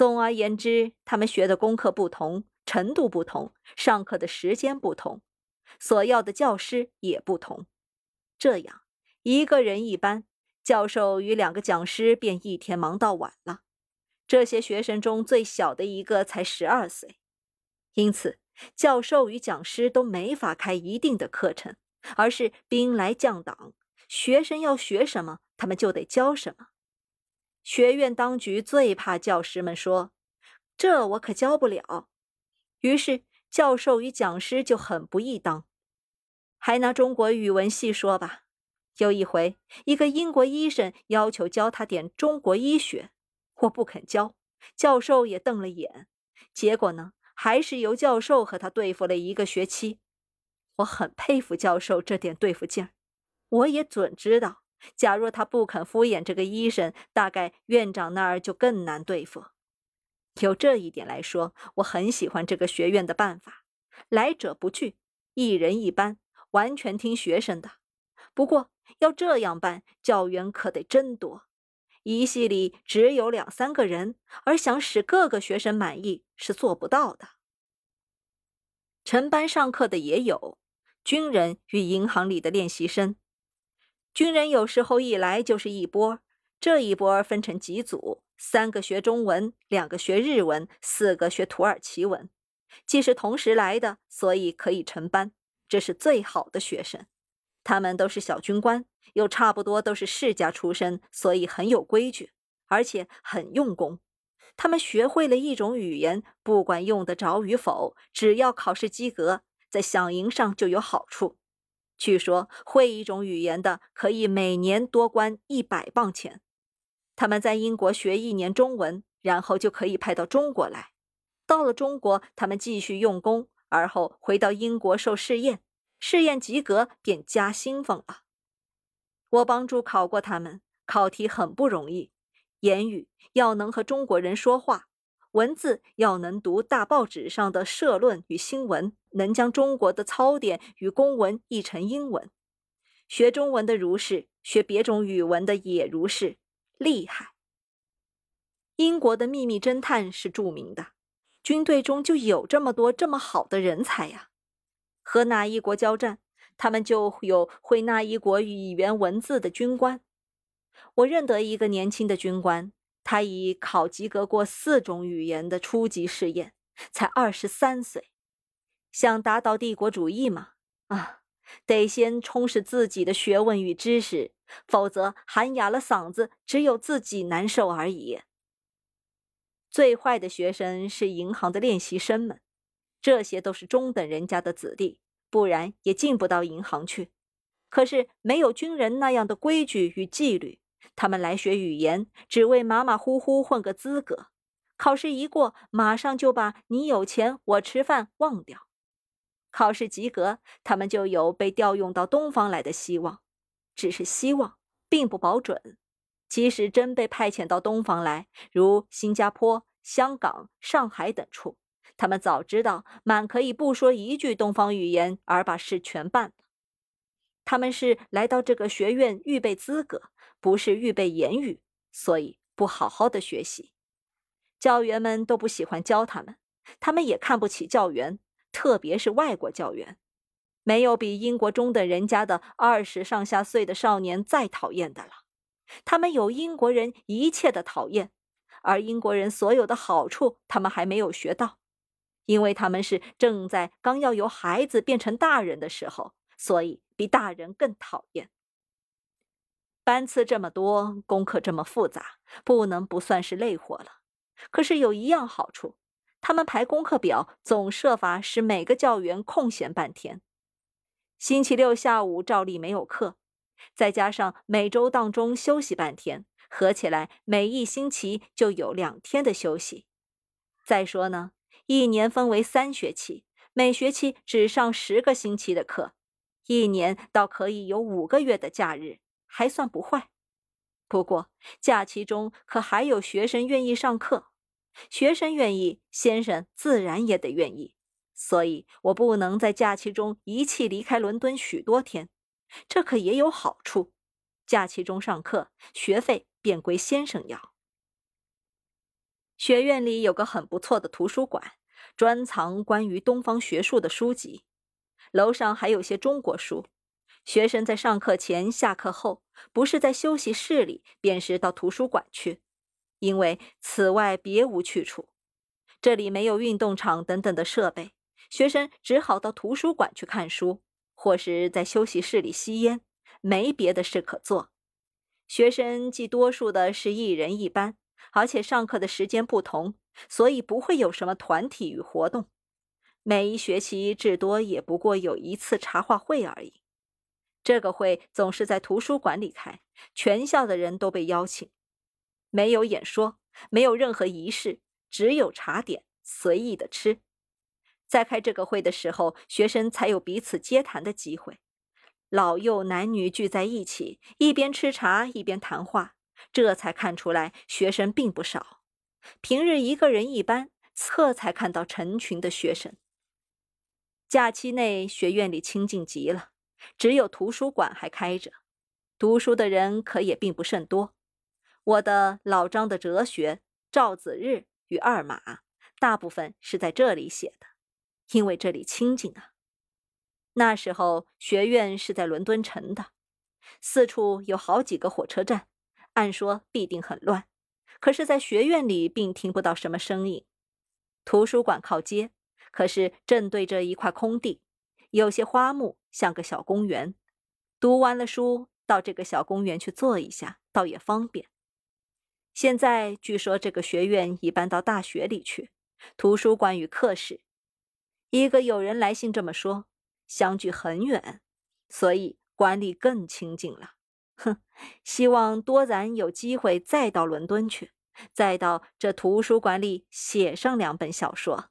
总而言之，他们学的功课不同，程度不同，上课的时间不同，所要的教师也不同。这样，一个人一班，教授与两个讲师便一天忙到晚了。这些学生中最小的一个才十二岁，因此教授与讲师都没法开一定的课程，而是兵来将挡，学生要学什么，他们就得教什么。学院当局最怕教师们说：“这我可教不了。”于是教授与讲师就很不易当。还拿中国语文系说吧，有一回，一个英国医生要求教他点中国医学。我不肯教，教授也瞪了眼。结果呢，还是由教授和他对付了一个学期。我很佩服教授这点对付劲儿。我也准知道，假若他不肯敷衍这个医生，大概院长那儿就更难对付。就这一点来说，我很喜欢这个学院的办法：来者不拒，一人一班，完全听学生的。不过要这样办，教员可得真多。一系里只有两三个人，而想使各个学生满意是做不到的。成班上课的也有军人与银行里的练习生。军人有时候一来就是一波，这一波分成几组：三个学中文，两个学日文，四个学土耳其文。既是同时来的，所以可以成班，这是最好的学生。他们都是小军官。又差不多都是世家出身，所以很有规矩，而且很用功。他们学会了一种语言，不管用得着与否，只要考试及格，在响应上就有好处。据说会一种语言的，可以每年多关一百磅钱。他们在英国学一年中文，然后就可以派到中国来。到了中国，他们继续用功，而后回到英国受试验，试验及格便加薪俸了。我帮助考过他们，考题很不容易，言语要能和中国人说话，文字要能读大报纸上的社论与新闻，能将中国的操典与公文译成英文。学中文的如是，学别种语文的也如是，厉害。英国的秘密侦探是著名的，军队中就有这么多这么好的人才呀，和哪一国交战？他们就有会那一国语言文字的军官。我认得一个年轻的军官，他已考及格过四种语言的初级试验，才二十三岁。想打倒帝国主义吗？啊，得先充实自己的学问与知识，否则喊哑了嗓子，只有自己难受而已。最坏的学生是银行的练习生们，这些都是中等人家的子弟。不然也进不到银行去。可是没有军人那样的规矩与纪律，他们来学语言，只为马马虎虎混个资格。考试一过，马上就把你有钱我吃饭忘掉。考试及格，他们就有被调用到东方来的希望。只是希望，并不保准。即使真被派遣到东方来，如新加坡、香港、上海等处。他们早知道满可以不说一句东方语言而把事全办了。他们是来到这个学院预备资格，不是预备言语，所以不好好的学习。教员们都不喜欢教他们，他们也看不起教员，特别是外国教员。没有比英国中等人家的二十上下岁的少年再讨厌的了。他们有英国人一切的讨厌，而英国人所有的好处，他们还没有学到。因为他们是正在刚要由孩子变成大人的时候，所以比大人更讨厌。班次这么多，功课这么复杂，不能不算是累活了。可是有一样好处，他们排功课表总设法使每个教员空闲半天。星期六下午照例没有课，再加上每周当中休息半天，合起来每一星期就有两天的休息。再说呢。一年分为三学期，每学期只上十个星期的课，一年倒可以有五个月的假日，还算不坏。不过假期中可还有学生愿意上课，学生愿意，先生自然也得愿意。所以我不能在假期中一气离开伦敦许多天，这可也有好处。假期中上课，学费便归先生要。学院里有个很不错的图书馆，专藏关于东方学术的书籍。楼上还有些中国书。学生在上课前、下课后，不是在休息室里，便是到图书馆去，因为此外别无去处。这里没有运动场等等的设备，学生只好到图书馆去看书，或是在休息室里吸烟，没别的事可做。学生既多数的是一人一班，而且上课的时间不同，所以不会有什么团体与活动。每一学期至多也不过有一次茶话会而已。这个会总是在图书馆里开，全校的人都被邀请，没有演说，没有任何仪式，只有茶点，随意的吃。在开这个会的时候，学生才有彼此接谈的机会，老幼男女聚在一起，一边吃茶一边谈话，这才看出来学生并不少。平日一个人一班，侧才看到成群的学生。假期内，学院里清静极了。只有图书馆还开着，读书的人可也并不甚多。我的老张的哲学、赵子日与二马，大部分是在这里写的，因为这里清静啊。那时候学院是在伦敦城的，四处有好几个火车站，按说必定很乱。可是，在学院里并听不到什么声音。图书馆靠街，可是正对着一块空地。有些花木像个小公园，读完了书，到这个小公园去坐一下，倒也方便。现在据说这个学院已搬到大学里去，图书馆与课室。一个有人来信这么说，相距很远，所以管理更清静了。哼，希望多然有机会再到伦敦去，再到这图书馆里写上两本小说。